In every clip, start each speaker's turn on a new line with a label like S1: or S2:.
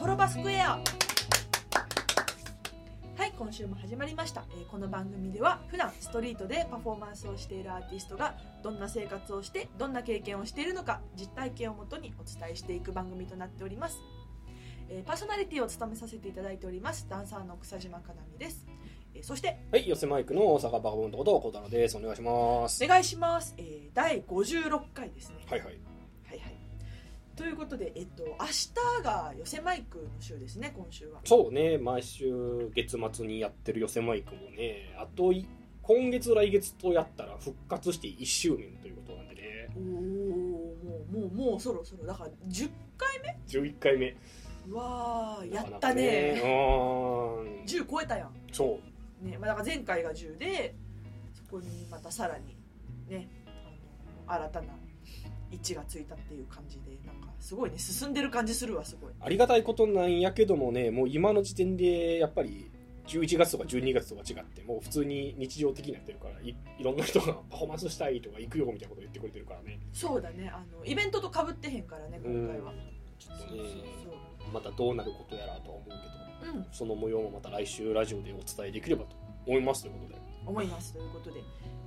S1: ホロバスクエアはい今週も始まりました、えーこの番組では普段ストリートでパフォーマンスをしているアーティストがどんな生活をしてどんな経験をしているのか実体験をもとにお伝えしていく番組となっております、えーパーソナリティを務めさせていただいておりますダンサーの草島かなみです、えーそして
S2: はい、寄せマイクの大阪バカボンとこと、小太郎です。お願いします。
S1: お願いします、えー第56回ですね。
S2: はいはい
S1: ということで、えっと、明日が寄せマイクの週ですね今週は
S2: そうね、毎週月末にやってる寄せマイクもね、あとい、今月来月とやったら復活して1周年ということなんでね、
S1: おおもうもうもうそろそろだから10回
S2: 11回目。
S1: 目わーや
S2: なかなか
S1: ったね
S2: うーん。
S1: 10超えたやん、
S2: そう。
S1: ねまあ、だから前回が10でそこにまたさらにねあの新たな位置がついたっていう感じでなんかすごいね進んでる感じするわすごい。
S2: ありがたいことなんやけどもね、もう今の時点でやっぱり、11月とか12月とか違ってもう普通に日常的になってるからいいろんな人がパフォーマンスしたいとか行くよみたいなこと言ってくれてるからね。
S1: そうだね。あのイベントとかぶってへんからね今回は。
S2: ちょっとねまたどうなることやらとは思うけど
S1: うん。
S2: その模様もまた来週ラジオでお伝えできればと思いますということで。
S1: 思いますということで、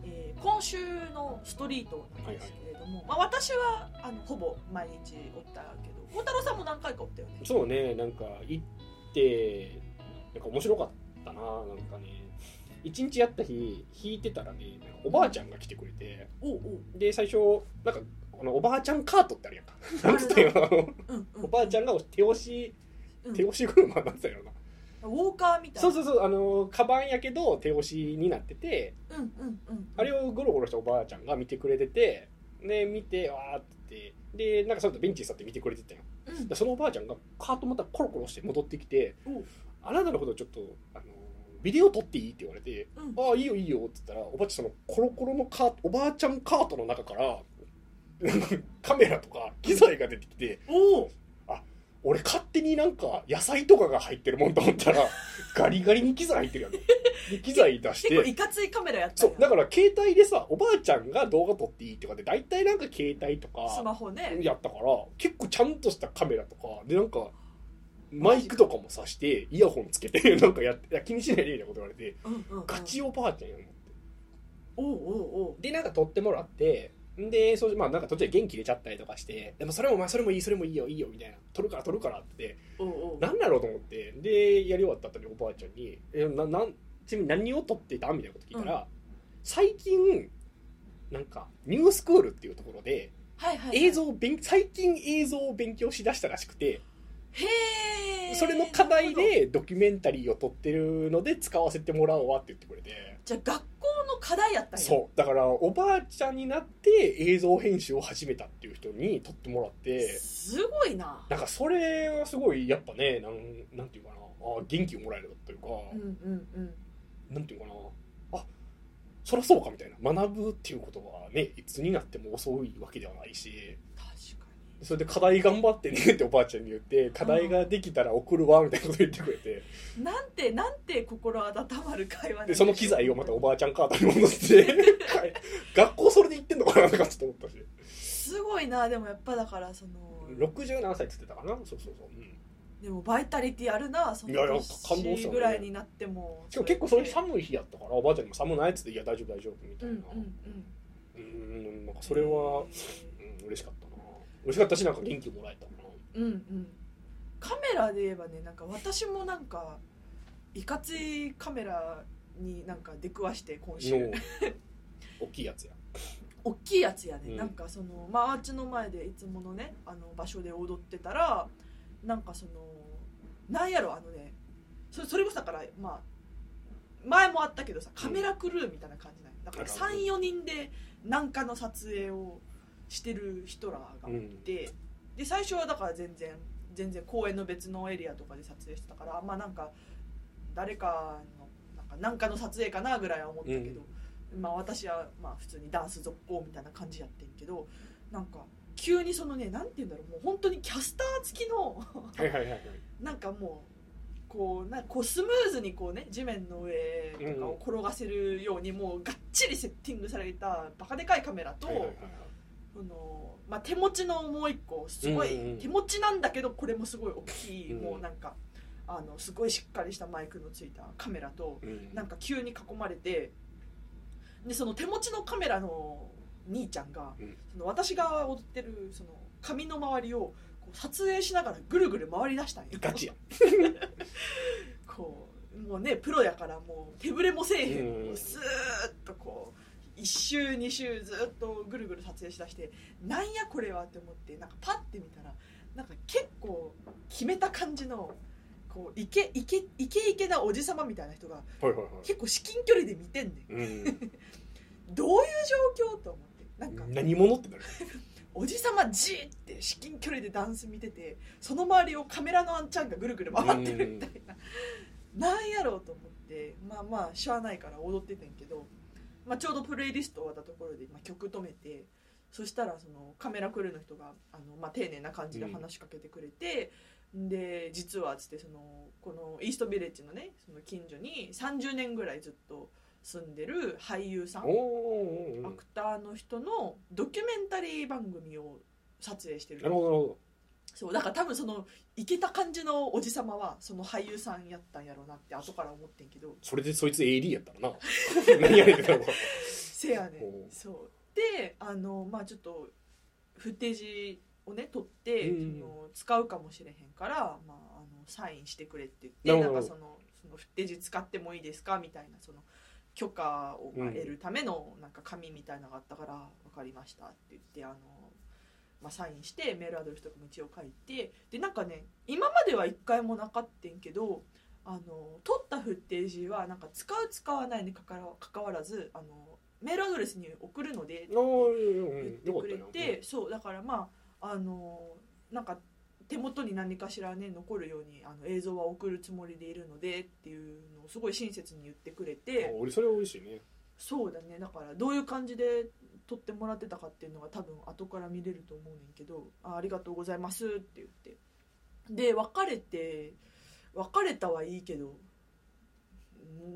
S1: えー今週のストリートなんですけれども、まあ、私はあのほぼ毎日おったけど孝太郎さんも何回かおったよね。
S2: そうねなんか行ってなんか面白かったななんかね。一日やった日弾いてたらねおばあちゃんが来てくれて
S1: おうおう。
S2: で最初なんかこのおばあちゃんカートってあるやんか。なんつった
S1: んうん
S2: おばあちゃんが手押し
S1: うん。
S2: 手押し車なんつったよな
S1: ウォーカーみたいな。
S2: そうそうそうあのカバンやけど手押しになってて
S1: うんうんうん。
S2: あれをゴロゴロしたおばあちゃんが見てくれててで見てわーってでなんかその後ベンチに座って見てくれてたよ
S1: うん。
S2: でそのおばあちゃんがカートまたコロコロして戻ってきて
S1: おう「
S2: あなたのことちょっとあのビデオ撮っていい?」って言われて
S1: うん「
S2: ああいいよいいよ」って言ったらおばあちゃんそのコロコロのカートおばあちゃんカートの中からカメラとか機材が出てきて
S1: おお
S2: 俺勝手になんか野菜とかが入ってるもんと思ったら ガリガリに機材入ってるやん。で機材出し
S1: 結構
S2: て
S1: いかついカメラやった
S2: そうだから携帯でさおばあちゃんが動画撮っていいとかで大体なんか携帯と
S1: ス
S2: か
S1: マホね。
S2: やったから結構ちゃんとしたカメラとかでなんかマイクとかもさしてイヤホンつけて なんかやっていや気にしないでみたいなこと言われて
S1: うんうんうん。
S2: ガチおばあちゃんやん
S1: おうおうおう。
S2: でなんか撮ってもらってでそうまあなんか途中で元気出ちゃったりとかしてでもそれもまあそれもいいそれもいいよいいよみたいな。撮るから撮るからって。
S1: おうおう
S2: なんだろうと思って。でやり終わった後におばあちゃんに「えななんちなみに何を撮ってた?」みたいなこと聞いたら、最近なんかニュースクールっていうところで
S1: はいはいはい。
S2: 映像を勉最近映像を勉強しだしたらしくてそれの課題でドキュメンタリーを撮ってるので使わせてもらおうわって言ってくれて。
S1: じゃあ学校の課題やったんや。
S2: そう。だからおばあちゃんになって映像編集を始めたっていう人に撮ってもらって。
S1: すごいな。
S2: なんかそれはすごいやっぱねなんなんていうかな。あ元気をもらえるというか、
S1: うんうんうん。
S2: なんていうかな。あそりゃそうかみたいな。学ぶっていうことはねいつになっても遅いわけではないしそれで課題頑張ってねっておばあちゃんに言って課題ができたら送るわみたいなこと言ってくれて。
S1: になんてなんて心温まる会話
S2: でその機材をまたおばあちゃんカートに戻して 学校それで行ってんのかなとかちょっと思ったし。
S1: すごいなでもやっぱだからその。
S2: 60何歳っつってたかなそうそうそう、うん、
S1: でもバイタリティあるなその
S2: いやいや感動した
S1: 年
S2: ね。
S1: ぐらいになっても
S2: しかも結構その日
S1: うやって
S2: 寒い日やったからおばあちゃんにも寒ないっつって「いや大丈夫大丈夫」みたいな。
S1: うんうん
S2: うん。んなんかそれは、うん、嬉しかったな嬉しかったしなんか元気もらえた。な
S1: うんうん。カメラで言えばねなんか私もなんかいかついカメラになんか出くわして今週。
S2: の大きいやつや。
S1: 大きいやつやね、
S2: うん。
S1: なんかそのまあアーチの前でいつものねあの場所で踊ってたらなんかそのなんやろあのねそそれこそだからまあ前もあったけどさカメラクルーみたいな感じなんよだから
S2: なる
S1: 34人で何かの撮影をしてる人らがいて、で最初はだから全然全然公園の別のエリアとかで撮影してたからまあなんか誰かのなんかなんかの撮影かなぐらいは思ったけど、まあ私はまあ普通にダンス続行みたいな感じやってんけどなんか急にそのねなんて言うんだろうもう本当にキャスター付きの
S2: はいはいはいはい。
S1: なんかもうこうなこうスムーズにこうね地面の上とかを転がせるようにもうがっちりセッティングされたバカでかいカメラと、
S2: はいはいはいはい
S1: この、まあ、手持ちのもう一個すごい、
S2: うんうん
S1: 手持ちなんだけどこれもすごい大きい、
S2: うん。
S1: もうなんかあのすごいしっかりしたマイクのついたカメラと
S2: うん。
S1: なんか急に囲まれてでその手持ちのカメラの兄ちゃんが、
S2: うん。
S1: その私が踊ってるその髪の周りを撮影しながらぐるぐる回り出したんよ
S2: ガチや。
S1: こうもうねプロやからもう手ぶれもせえへん、
S2: うん。
S1: スーッとこう1周2周ずっとぐるぐる撮影しだしてなんやこれはって思ってなんかパッて見たらなんか結構決めた感じのこうイケイケイケイケなおじさまみたいな人が結構至近距離で見てんねん。
S2: うん。
S1: どういう状況と思ってなんか
S2: 何者ってなる。
S1: おじさまじーって至近距離でダンス見ててその周りをカメラのあんちゃんがぐるぐる回ってるみたいな。なんやろうと思ってまあまあしゃあないから踊っててんけど、まあ、ちょうどプレイリスト終わったところで、まあ、曲止めてそしたらそのカメラクルーの人があの、まあ、丁寧な感じで話しかけてくれて、で実はつってそのこのイーストビレッジのねその近所に30年ぐらいずっと住んでる俳優さん
S2: おお
S1: アクターの人のドキュメンタリー番組を撮影してる
S2: なるほど
S1: そうだから多分そのイケた感じのおじさまはその俳優さんやったんやろうなって後から思ってんけど。
S2: どそれでそいつ AD やったらな。何やねんってなるわ
S1: せやね
S2: ほう。
S1: そう。であのまあちょっとフッテージをね取って、
S2: うん。
S1: その使うかもしれへんから、まあ、あのサインしてくれって
S2: な
S1: 言ってなんかそのそのフッテージ使ってもいいですかみたいなその許可を得るためのなんか紙みたいなのがあったから「分かりました」って言ってあの、まあ、サインしてメールアドレスとかも一応書いてでなんかね今までは一回もなかったんけどあの取ったフッテージはなんか使う使わないにかかわらずあのメールアドレスに送るので
S2: ああうん
S1: 言ってくれて、そうだからまああのなんか手元に何かしらね残るようにあの映像は送るつもりでいるのでっていうのをすごい親切に言ってくれ
S2: あ
S1: て
S2: 俺それは嬉しいね。
S1: そうだね。だからどういう感じで撮ってもらってたかっていうのが多分後から見れると思うねんけど「あありがとうございます」って言って。で別れて別れたはいいけど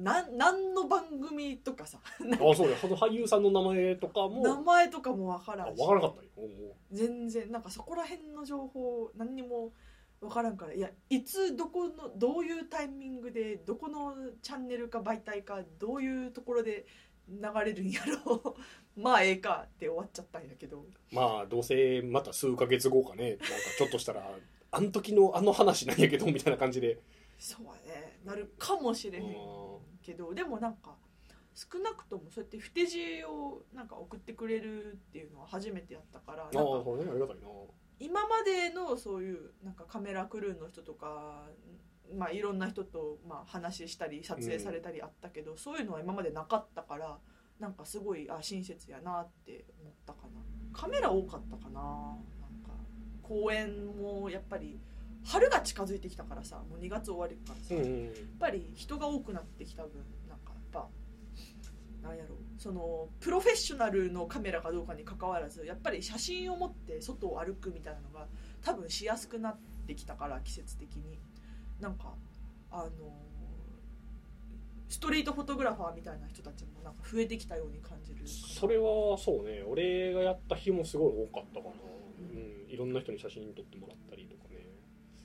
S1: なん何の番組とかさ
S2: あそうやその俳優さんの名前とかも。
S1: 名前とかも分か
S2: あ
S1: らんし。
S2: 分からなかったよ。おうおう。
S1: 全然なんかそこら辺の情報何にも分からんから。いやいつどこのどういうタイミングでどこのチャンネルか媒体かどういうところで流れるんやろ。う まあええかって終わっちゃったんやけど。
S2: まあどうせまた数ヶ月後かね。なんかちょっとしたらあの時のあの話なんやけどみたいな感じで。
S1: そうやね。なるかもしれへん
S2: うん。
S1: けどでもなんか少なくともそうやって不手字をなんか送ってくれるっていうのは初めてやったから。
S2: ああそうね。ありがたいな。
S1: 今までのそういうなんかカメラクルーの人とか、まあ、いろんな人とまあ話したり撮影されたりあったけど、そういうのは今までなかったからなんかすごいあ親切やなって思ったかな。カメラ多かったかな。なんか公園もやっぱり春が近づいてきたからさもう2月終わりからさ、
S2: うんうん
S1: やっぱり人が多くなってきた分なんかやっぱなんやろうそのプロフェッショナルのカメラかどうかにかかわらずやっぱり写真を持って外を歩くみたいなのが多分しやすくなってきたから季節的になんかあのストリートフォトグラファーみたいな人たちもなんか増えてきたように感じる
S2: それはそうね。俺がやった日もすごい多かったかな、うん、いろんな人に写真撮ってもらったりとかね。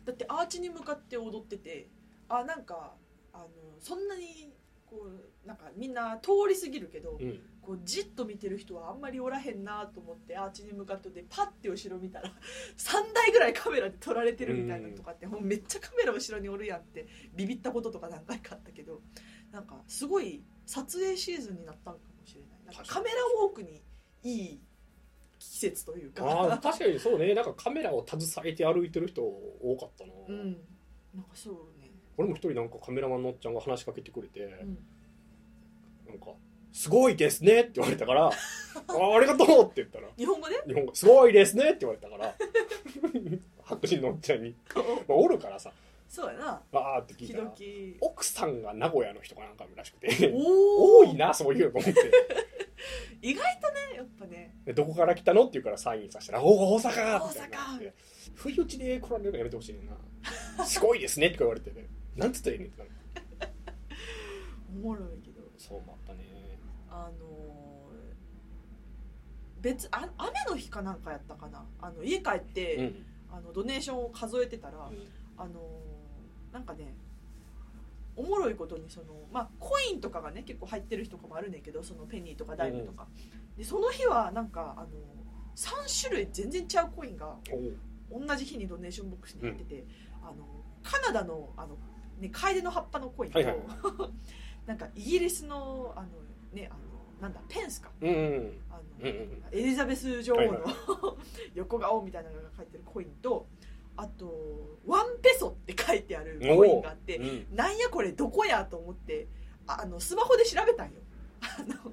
S1: だってアーチに向かって踊っててあなんかあのそんなにこうなんかみんな通り過ぎるけど、
S2: うん。
S1: こうじっと見てる人はあんまりおらへんなと思ってアーチに向かってでパッて後ろ見たら 3台ぐらいカメラで撮られてるみたいなのとかってもうめっちゃカメラ後ろにおるやんってビビったこととか何回かあったけどなんかすごい撮影シーズンになったのかもしれない。なんかカメラウォークにいい季節というか。
S2: 確かにそうね。なんかカメラを携えて歩いてる人多かったな、
S1: うん。なんかそう。ね、
S2: 俺も一人なんかカメラマンのおっちゃんが話しかけてくれて、
S1: うん、
S2: なんか「すごいですね」って言われたから「ああありがとう」って言ったら
S1: 日本語で？
S2: 日本語「すごいですね」って言われたから 白人のおっちゃんに、まあ、おるからさ。
S1: そうやな。
S2: わーって聞い
S1: 時
S2: たら
S1: 々。
S2: 奥さんが名古屋の人かなんからしくて
S1: お
S2: 多いなそういうのと思って。
S1: 意外とねやっぱね。
S2: でどこから来たのって言うからサインさせたら「おお大阪!」みたいになっ
S1: 大
S2: て不意打ちで来られるのやめてほしいねんな「すごいですね」って言われてね「なんつったらいいねん」ってな。る
S1: おもろいけど。
S2: そうもあったね。
S1: あのー別あ雨の日かなんかやったかな。あの家帰って、
S2: うん。
S1: あのドネーションを数えてたら、あのなんかねおもろいことにそのまあコインとかがね結構入ってる日とかもあるねんけどそのペニーとかダイムとか、でその日はなんかあの3種類全然ちゃうコインが同じ日にドネーションボックスに入ってて、あのカナダのあの、ね、カエデの葉っぱのコインと、
S2: はいはい。
S1: なんかイギリスのあの、ね、あのなんだペンスか。
S2: うんうん。
S1: あの、
S2: うんうん。
S1: エリザベス女王の、
S2: はいはい。
S1: 横顔みたいなのが書いてるコインとあとワンペソって書いてある
S2: お
S1: コインがあって
S2: うん。
S1: なんやこれどこやと思ってああのスマホで調べたんよ。あの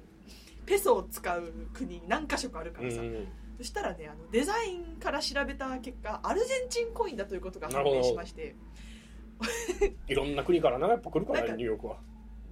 S1: ペソを使う国何か所かあるからさ、
S2: うん。
S1: そしたらねあのデザインから調べた結果アルゼンチンコインだということが判明しまして
S2: いろんな国からなやっぱ来るからねニューヨークは。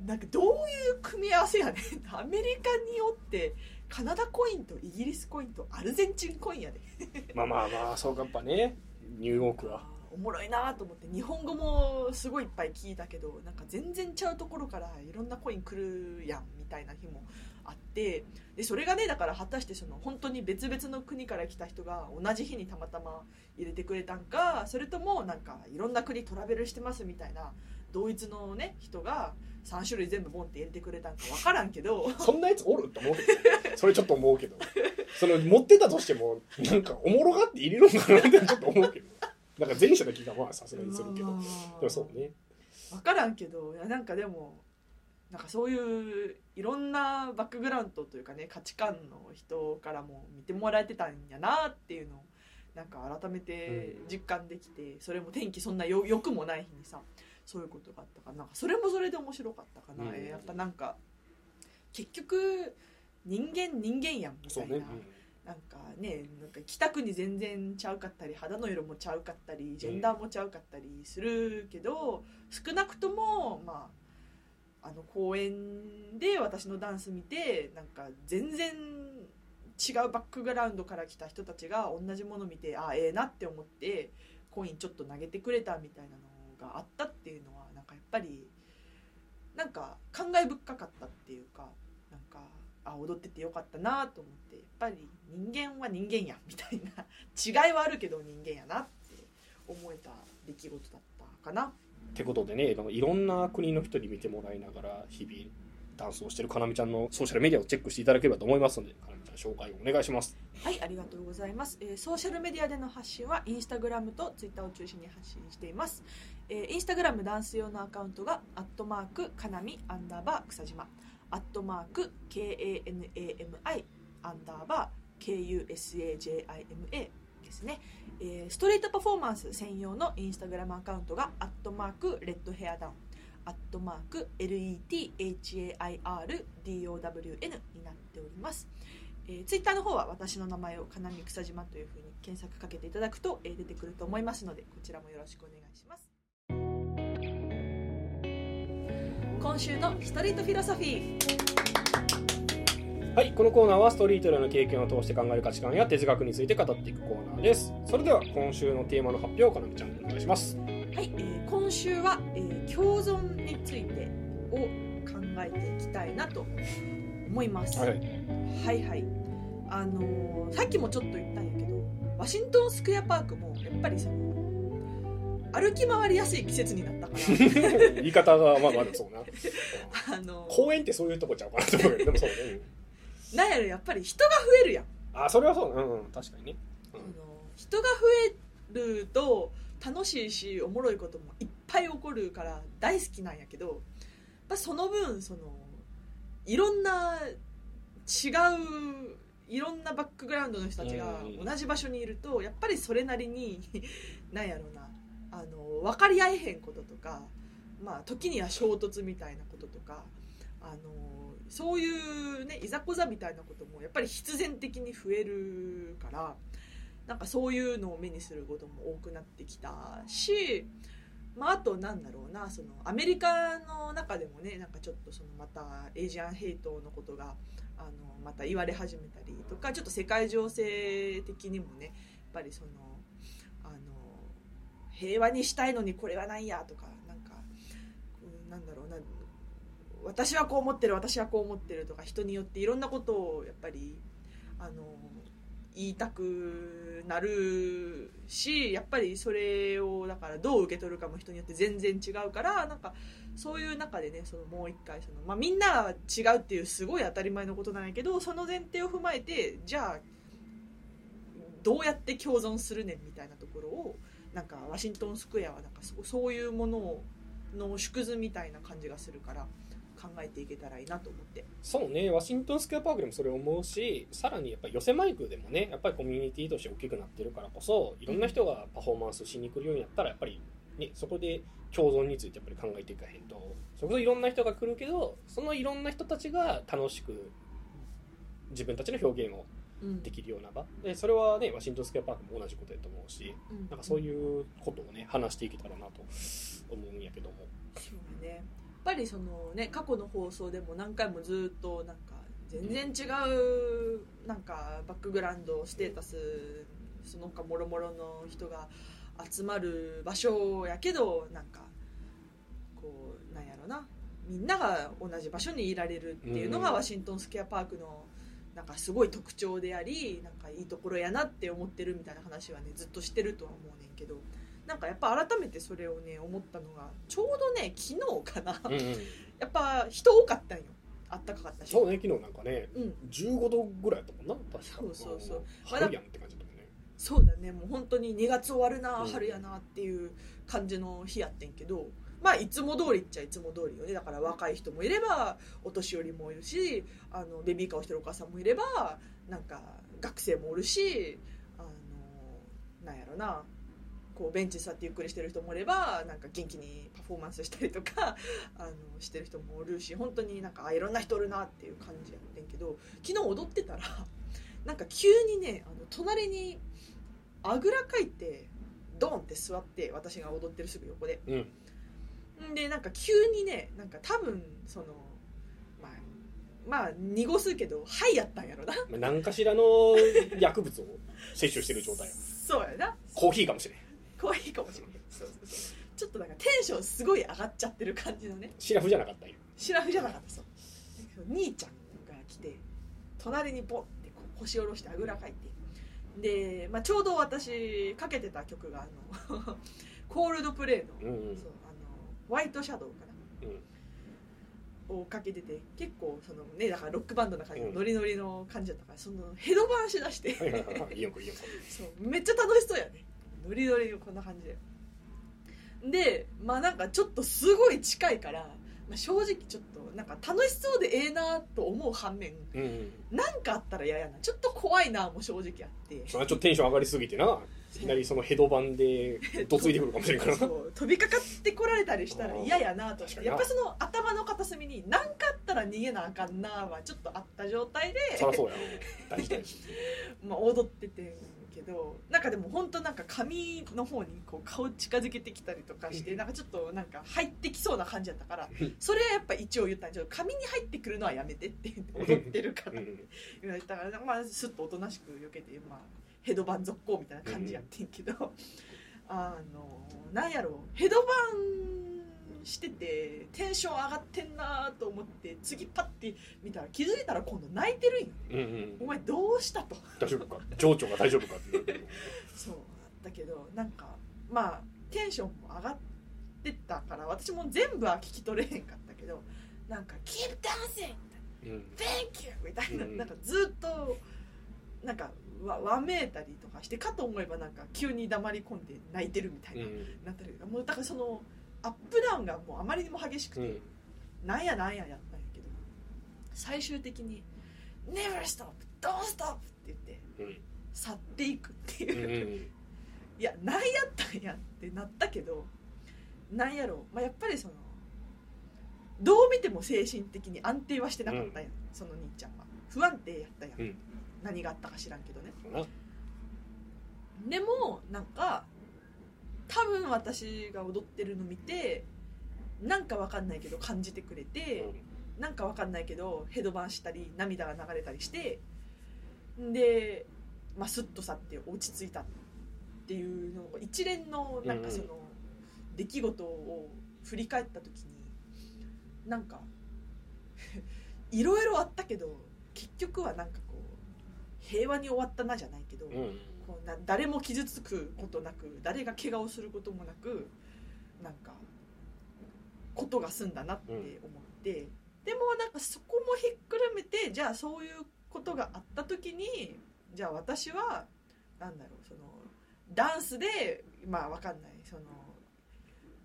S1: なんかどういう組み合わせやねん。アメリカによってカナダコインとイギリスコインとアルゼンチンコインやで。
S2: まあまあまあそうかやっぱねニューヨークは。
S1: おもろいなと思って。日本語もすごいいっぱい聞いたけどなんか全然ちゃうところからいろんなコイン来るやんみたいな日もあってでそれがねだから果たしてその本当に別々の国から来た人が同じ日にたまたま入れてくれたんかそれともなんかいろんな国トラベルしてますみたいな同一のね人が3種類全部ボンって入れてくれたんか分からんけど。
S2: そんなやつおる？と思うけどそれちょっと思うけど。その持ってたとしてもなんかおもろがって入れるのかなってちょっと思うけどなんか前者の気がまあさすがにするけど。でもそうね。
S1: 分からんけど。いやなんかでもなんかそういういろんなバックグラウンドというかね価値観の人からも見てもらえてたんやなっていうのをなんか改めて実感できて、それも天気そんなよ良くもない日にさそういうことがあったからなんかそれもそれで面白かったかな、
S2: うん。
S1: やっぱなんか結局人間人間やんみたいな、なんかねなんか北国全然ちゃうかったり肌の色もちゃうかったりジェンダーもちゃうかったりするけど、少なくともまああの公園で私のダンス見てなんか全然違うバックグラウンドから来た人たちが同じもの見てああええなって思ってコインちょっと投げてくれたみたいなのがあったっていうのはなんかやっぱりなんか感慨深かったっていうかなんかあ踊っててよかったなと思ってやっぱり人間は人間やみたいな違いはあるけど人間やなって思えた出来事だったかな。
S2: ってことでねいろんな国の人に見てもらいながら日々ダンスをしてるかなみちゃんのソーシャルメディアをチェックしていただければと思いますのでかなみちゃん紹介をお願いします。
S1: はいありがとうございます、えーソーシャルメディアでの発信はインスタグラムとツイッターを中心に発信しています、えーインスタグラムダンス用のアカウントがアットマークかなみアンダーバー草島。アットマーク KANAMI アンダーバー KUSAJIMA ですね、えーストリートパフォーマンス専用のインスタグラムアカウントがアットマークレッドヘアダウン。アットマーク LETHAIRDOWN になっております。えー、ツイッターの方は私の名前をかなみ草島というふうに検索かけていただくと、えー出てくると思いますのでこちらもよろしくお願いします。今週のストリートフィロソフィー。
S2: はいこのコーナーはストリートでの経験を通して考える価値観や哲学について語っていくコーナーです。それでは今週のテーマの発表をかなみちゃんお願いします。
S1: はい、えー今週は、えー共存についてを考えていきたいなと思います、
S2: はい。
S1: はいはい。あのーさっきもちょっと言ったんやけどワシントンスクエアパークもやっぱりその歩き回りやすい季節になったから。
S2: 言い方がまあまだそうな。
S1: あの
S2: 公園ってそういうとこちゃうかなと思うけどでもそうね
S1: なんやろやっぱり人が増えるやん、
S2: うんあそれはそううん、うん、確かにね、うん。
S1: あの人が増えると楽しいしおもろいこともいっぱい起こるから大好きなんやけどやっぱその分そのいろんな違ういろんなバックグラウンドの人たちが
S2: うん。
S1: 同じ場所にいるとやっぱりそれなりに なんやろなあの分かり合えへんこととか、まあ、時には衝突みたいなこととかあのそういうねいざこざみたいなこともやっぱり必然的に増えるからなんかそういうのを目にすることも多くなってきたし、まあ、あとなんだろうなそのアメリカの中でもねなんかちょっとそのまたエイジアンヘイトのことがあのまた言われ始めたりとかちょっと世界情勢的にもねやっぱりそのあの平和にしたいのにこれはないやとかなんかうんなんだろうな私はこう思ってる私はこう思ってるとか人によっていろんなことをやっぱりあの言いたくなるしやっぱりそれをだからどう受け取るかも人によって全然違うからなんかそういう中でねそのもう一回その、まあ、みんなが違うっていうすごい当たり前のことなんやけどその前提を踏まえてじゃあどうやって共存するねんみたいなところをなんかワシントンスクエアはなんかそそういうものの縮図みたいな感じがするから考えていけたらいいなと思って。
S2: そうね。ワシントンスクエアパークでもそれを思うしさらにやっぱり寄せマイクでもねやっぱりコミュニティとして大きくなってるからこそいろんな人がパフォーマンスしに来るようになったらやっぱり、ね、そこで共存についてやっぱり考えていかへんと。そこそいろんな人が来るけどそのいろんな人たちが楽しく自分たちの表現をできるような場。でそれはねワシントンスクエアパークも同じことやと思うしなんかそういうことをね話していけたらなと思うんやけども。
S1: そうねぱりそのね過去の放送でも何回もずっとなんか全然違うなんかバックグラウンドステータスその他もろもろの人が集まる場所やけどなんかこうなんやろな。みんなが同じ場所にいられるっていうのがワシントンスクエアパークのなんかすごい特徴でありなんかいいところやなって思ってるみたいな話はねずっとしてるとは思うねんけどなんかやっぱ改めてそれをね思ったのがちょうどね昨日かな、
S2: うんうん、
S1: やっぱ人多かったんよ。あったかかったし。
S2: そうね昨日なんかね、
S1: うん、
S2: 15度ぐらいやったもんな確か。
S1: そうそうそう。
S2: 春やんって感じだったもんね。
S1: そうだねもう本当に2月終わるな、春やなっていう感じの日やってんけどまあいつも通りっちゃいつも通りよね。だから若い人もいればお年寄りもいるしあのベビーカーをしてるお母さんもいればなんか学生もおるしあのなんやろなこうベンチ座ってゆっくりしてる人もいればなんか元気にパフォーマンスしたりとか あのしてる人もおるし本当になんかあいろんな人おるなっていう感じやってんけど昨日踊ってたらなんか急にねあの隣にあぐらかいてドンって座って私が踊ってるすぐ横で、
S2: うん、
S1: でなんか急にねなんか多分そのまあまあ濁すけどはいやったんやろな。
S2: 何かしらの薬物を摂取してる状態
S1: そうやな。
S2: コーヒーかもしれん
S1: コーヒーかもしれんそうそうそう。ちょっとなんかテンションすごい上がっちゃってる感じのね。
S2: シラフじゃなかったんや
S1: シラフじゃなかったそう。兄ちゃんが来て隣にポンってこう腰下ろしてあぐらかいて。で、まあ、ちょうど私かけてた曲があの コールドプレイの,、
S2: うんうん。
S1: そうあのホワイトシャドウかな。
S2: うん
S1: をかけてて結構そのねだからロックバンドな感じの
S2: うん
S1: ノリノリの感じだったからそのヘドバンしだして。そうめっちゃ楽しそうやねノリノリのこんな感じで。でまあなんかちょっとすごい近いから、まあ、正直ちょっとなんか楽しそうでええなと思う反面
S2: うんうん。
S1: なんかあったら嫌やな。ちょっと怖いなも正直あって。
S2: それはちょっとテンション上がりすぎてな。いきなりそのヘドバンで どついてくるかもしれんから。
S1: 飛びかかってこられたりしたら嫌やなとやっぱりその頭の片隅に何かあったら逃げなあかんなはちょっとあった状態で
S2: そりゃそうや
S1: まあ、踊ってて。んけどなんかでも本当なんか髪の方にこう顔近づけてきたりとかしてなんかちょっとなんか入ってきそうな感じだったからそれはやっぱ一応言ったんちょっと髪に入ってくるのはやめてって言って踊ってるから。って
S2: うん。
S1: 言われたからまあすっとおとなしく避けてまあヘドバン続行みたいな感じやってんけどあのなんやろうヘドバンしててテンション上がってんなと思って次パッて見たら気づいたら今度泣いてるんよ。
S2: うんうん。
S1: お前どうしたと。
S2: 大丈夫か？情緒が大丈夫かって
S1: そう。だけどなんかまあテンションも上がってたから私も全部は聞き取れへんかったけどなんか「Keep dancing!
S2: うん
S1: Thank you!」みたいな,、
S2: うん
S1: なんかずっとなんかわわめいたりとかしてかと思えばなんか急に黙り込んで泣いてるみたいな、
S2: うん
S1: なったりもうだからそのアップダウンがもうあまりにも激しくて、
S2: うん。
S1: なんやなんややったんやけど最終的に「Never stop! Don't stop!」って言って
S2: うん。
S1: 去っていくって
S2: う。ん
S1: いうう、
S2: ん。
S1: いや何やったんやってなったけどなんやろう、まあ、やっぱりそのどう見ても精神的に安定はしてなかったやん、その兄ちゃんは。不安定やったやん、
S2: うん。
S1: 何があったか知らんけどね。でもなんか多分私が踊ってるの見てなんかわかんないけど感じてくれて、なんかわかんないけどヘドバンしたり涙が流れたりしてで、まあ、スッと去って落ち着いたっていうのが一連のなんかその出来事を振り返った時になんか いろいろあったけど結局はなんかこう平和に終わったなじゃないけど、
S2: うん
S1: こうな誰も傷つくことなく誰が怪我をすることもなくなんかことが済んだなって思って、でもなんかそこもひっくるめてじゃあそういうことがあった時にじゃあ私はなんだろうそのダンスでまあわかんないその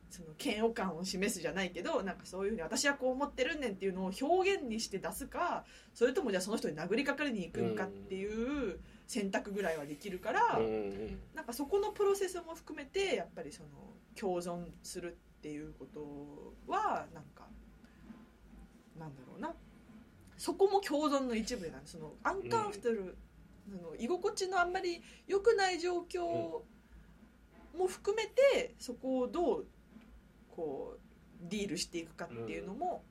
S1: その嫌悪感を示すじゃないけどなんかそういうふうに私はこう思ってるねんっていうのを表現にして出すかそれともじゃあその人に殴りかかりに行くんかっていう選択ぐらいはできるから、
S2: うんうん
S1: なんかそこのプロセスも含めてやっぱりその共存するっていうことはなんかなんだろうな。そこも共存の一部なんそのアンカンフトル、その居心地のあんまり良くない状況も含めてそこをどうこうディールしていくかっていうのも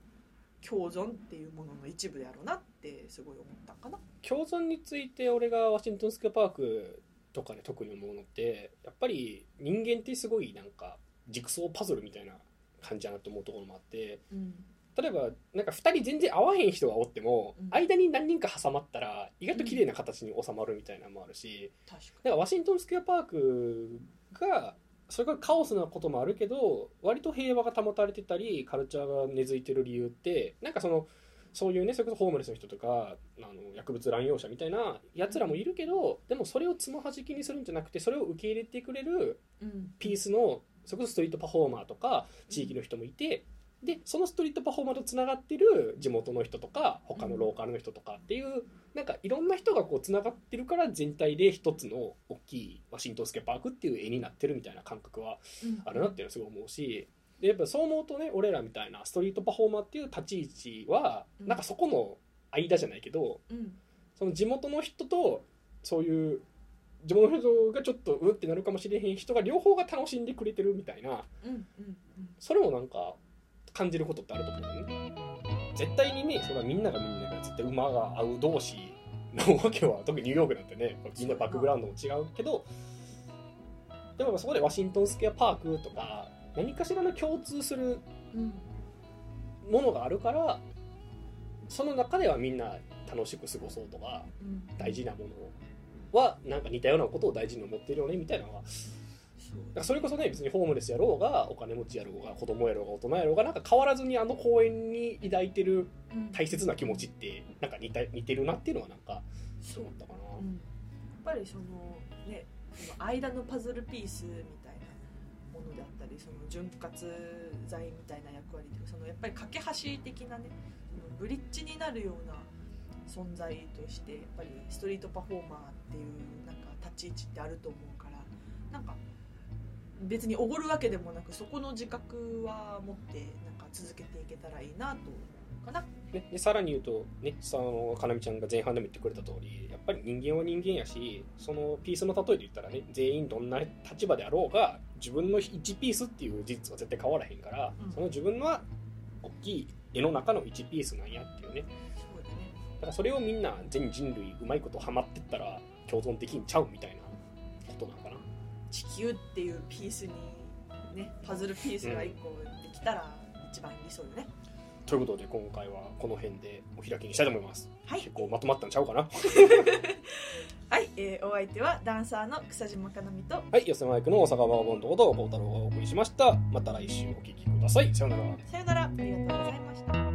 S1: 共存っていうものの一部であろうなってすごい思ったかな。
S2: 共存について俺がワシントンスクエアパークとかで特に思うのってやっぱり人間ってすごいなんかジグソーパズルみたいな感じだなと思うところもあって
S1: うん
S2: 例えばなんか2人全然合わへん人がおっても、
S1: うん
S2: 間に何人か挟まったら意外と綺麗な形に収まるみたいなのもあるし、
S1: 確か
S2: だからワシントンスクエアパークがそれがカオスなこともあるけど割と平和が保たれてたりカルチャーが根付いてる理由ってなんかそのそういうねそれこそホームレスの人とかあの薬物乱用者みたいなやつらもいるけどでもそれをつまはじきにするんじゃなくてそれを受け入れてくれるピースのそれこそストリートパフォーマーとか地域の人もいて、でそのストリートパフォーマーとつながってる地元の人とか他のローカルの人とかっていう、なんかいろんな人がこうつながってるから全体で一つの大きいワシントンスケパークっていう絵になってるみたいな感覚は
S1: うん。
S2: あるなっていうのはすごい思うし。でやっぱそう思うとね俺らみたいなストリートパフォーマーっていう立ち位置は、
S1: うん。
S2: なんかそこの間じゃないけど
S1: うん。
S2: その地元の人とそういう地元の人がちょっとうってなるかもしれへん人が両方が楽しんでくれてるみたいな
S1: うんうん。
S2: それもなんか感じることってあると思うよね。絶対にねそれはみんながみんなが絶対馬が合う同士のわけは 特にニューヨークなんてねみんなバックグラウンドも違うけどでもそこでワシントンスクエアパークとか何かしらの共通する
S1: うん
S2: ものがあるからその中ではみんな楽しく過ごそうとか
S1: うん。
S2: 大事なものはなんか似たようなことを大事に思ってるよねみたいなのはだからそれこそね別にホームレスやろうがお金持ちやろうが子供やろうが大人やろうがなんか変わらずにあの公園に抱いてる
S1: うん。
S2: 大切な気持ちってなんか似た似てるなっていうのはなんか
S1: そう。
S2: 思ったかな、
S1: うん。やっぱりそのねその間のパズルピースみたいなものであったりその潤滑剤みたいな役割でそのやっぱり架け橋的なねそのブリッジになるような存在としてやっぱりストリートパフォーマーっていうなんか立ち位置ってあると思うからなんか別におごるわけでもなくそこの自覚は持ってなんか続けていけたらいいなと思うかな。
S2: ね、でさらに言うとねそのかなみちゃんが前半でも言ってくれた通りやっぱり人間は人間やしそのピースの例えで言ったらね全員どんな立場であろうが自分の1ピースっていう事実は絶対変わらへんから、
S1: うん。
S2: その自分は大きい絵の中の1ピースなんやっていうね。
S1: そうだね。
S2: だからそれをみんな全人類うまいことハマってったら共存できんちゃうみたいなことなのかな
S1: 地球っていうピースにねパズルピースが1個できたら一番理想よね、
S2: ということで今回はこの辺でお開きにしたいと思います、
S1: はい。
S2: 結構まとまったんちゃうかな？
S1: はい、えーお相手はダンサーの草島かなみと。
S2: はい四マイクの大阪バーボンドこと孝太郎がお送りしました。また来週お聞きください。さようなら。
S1: さよなら。ありがとうございました